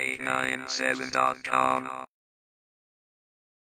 897.com.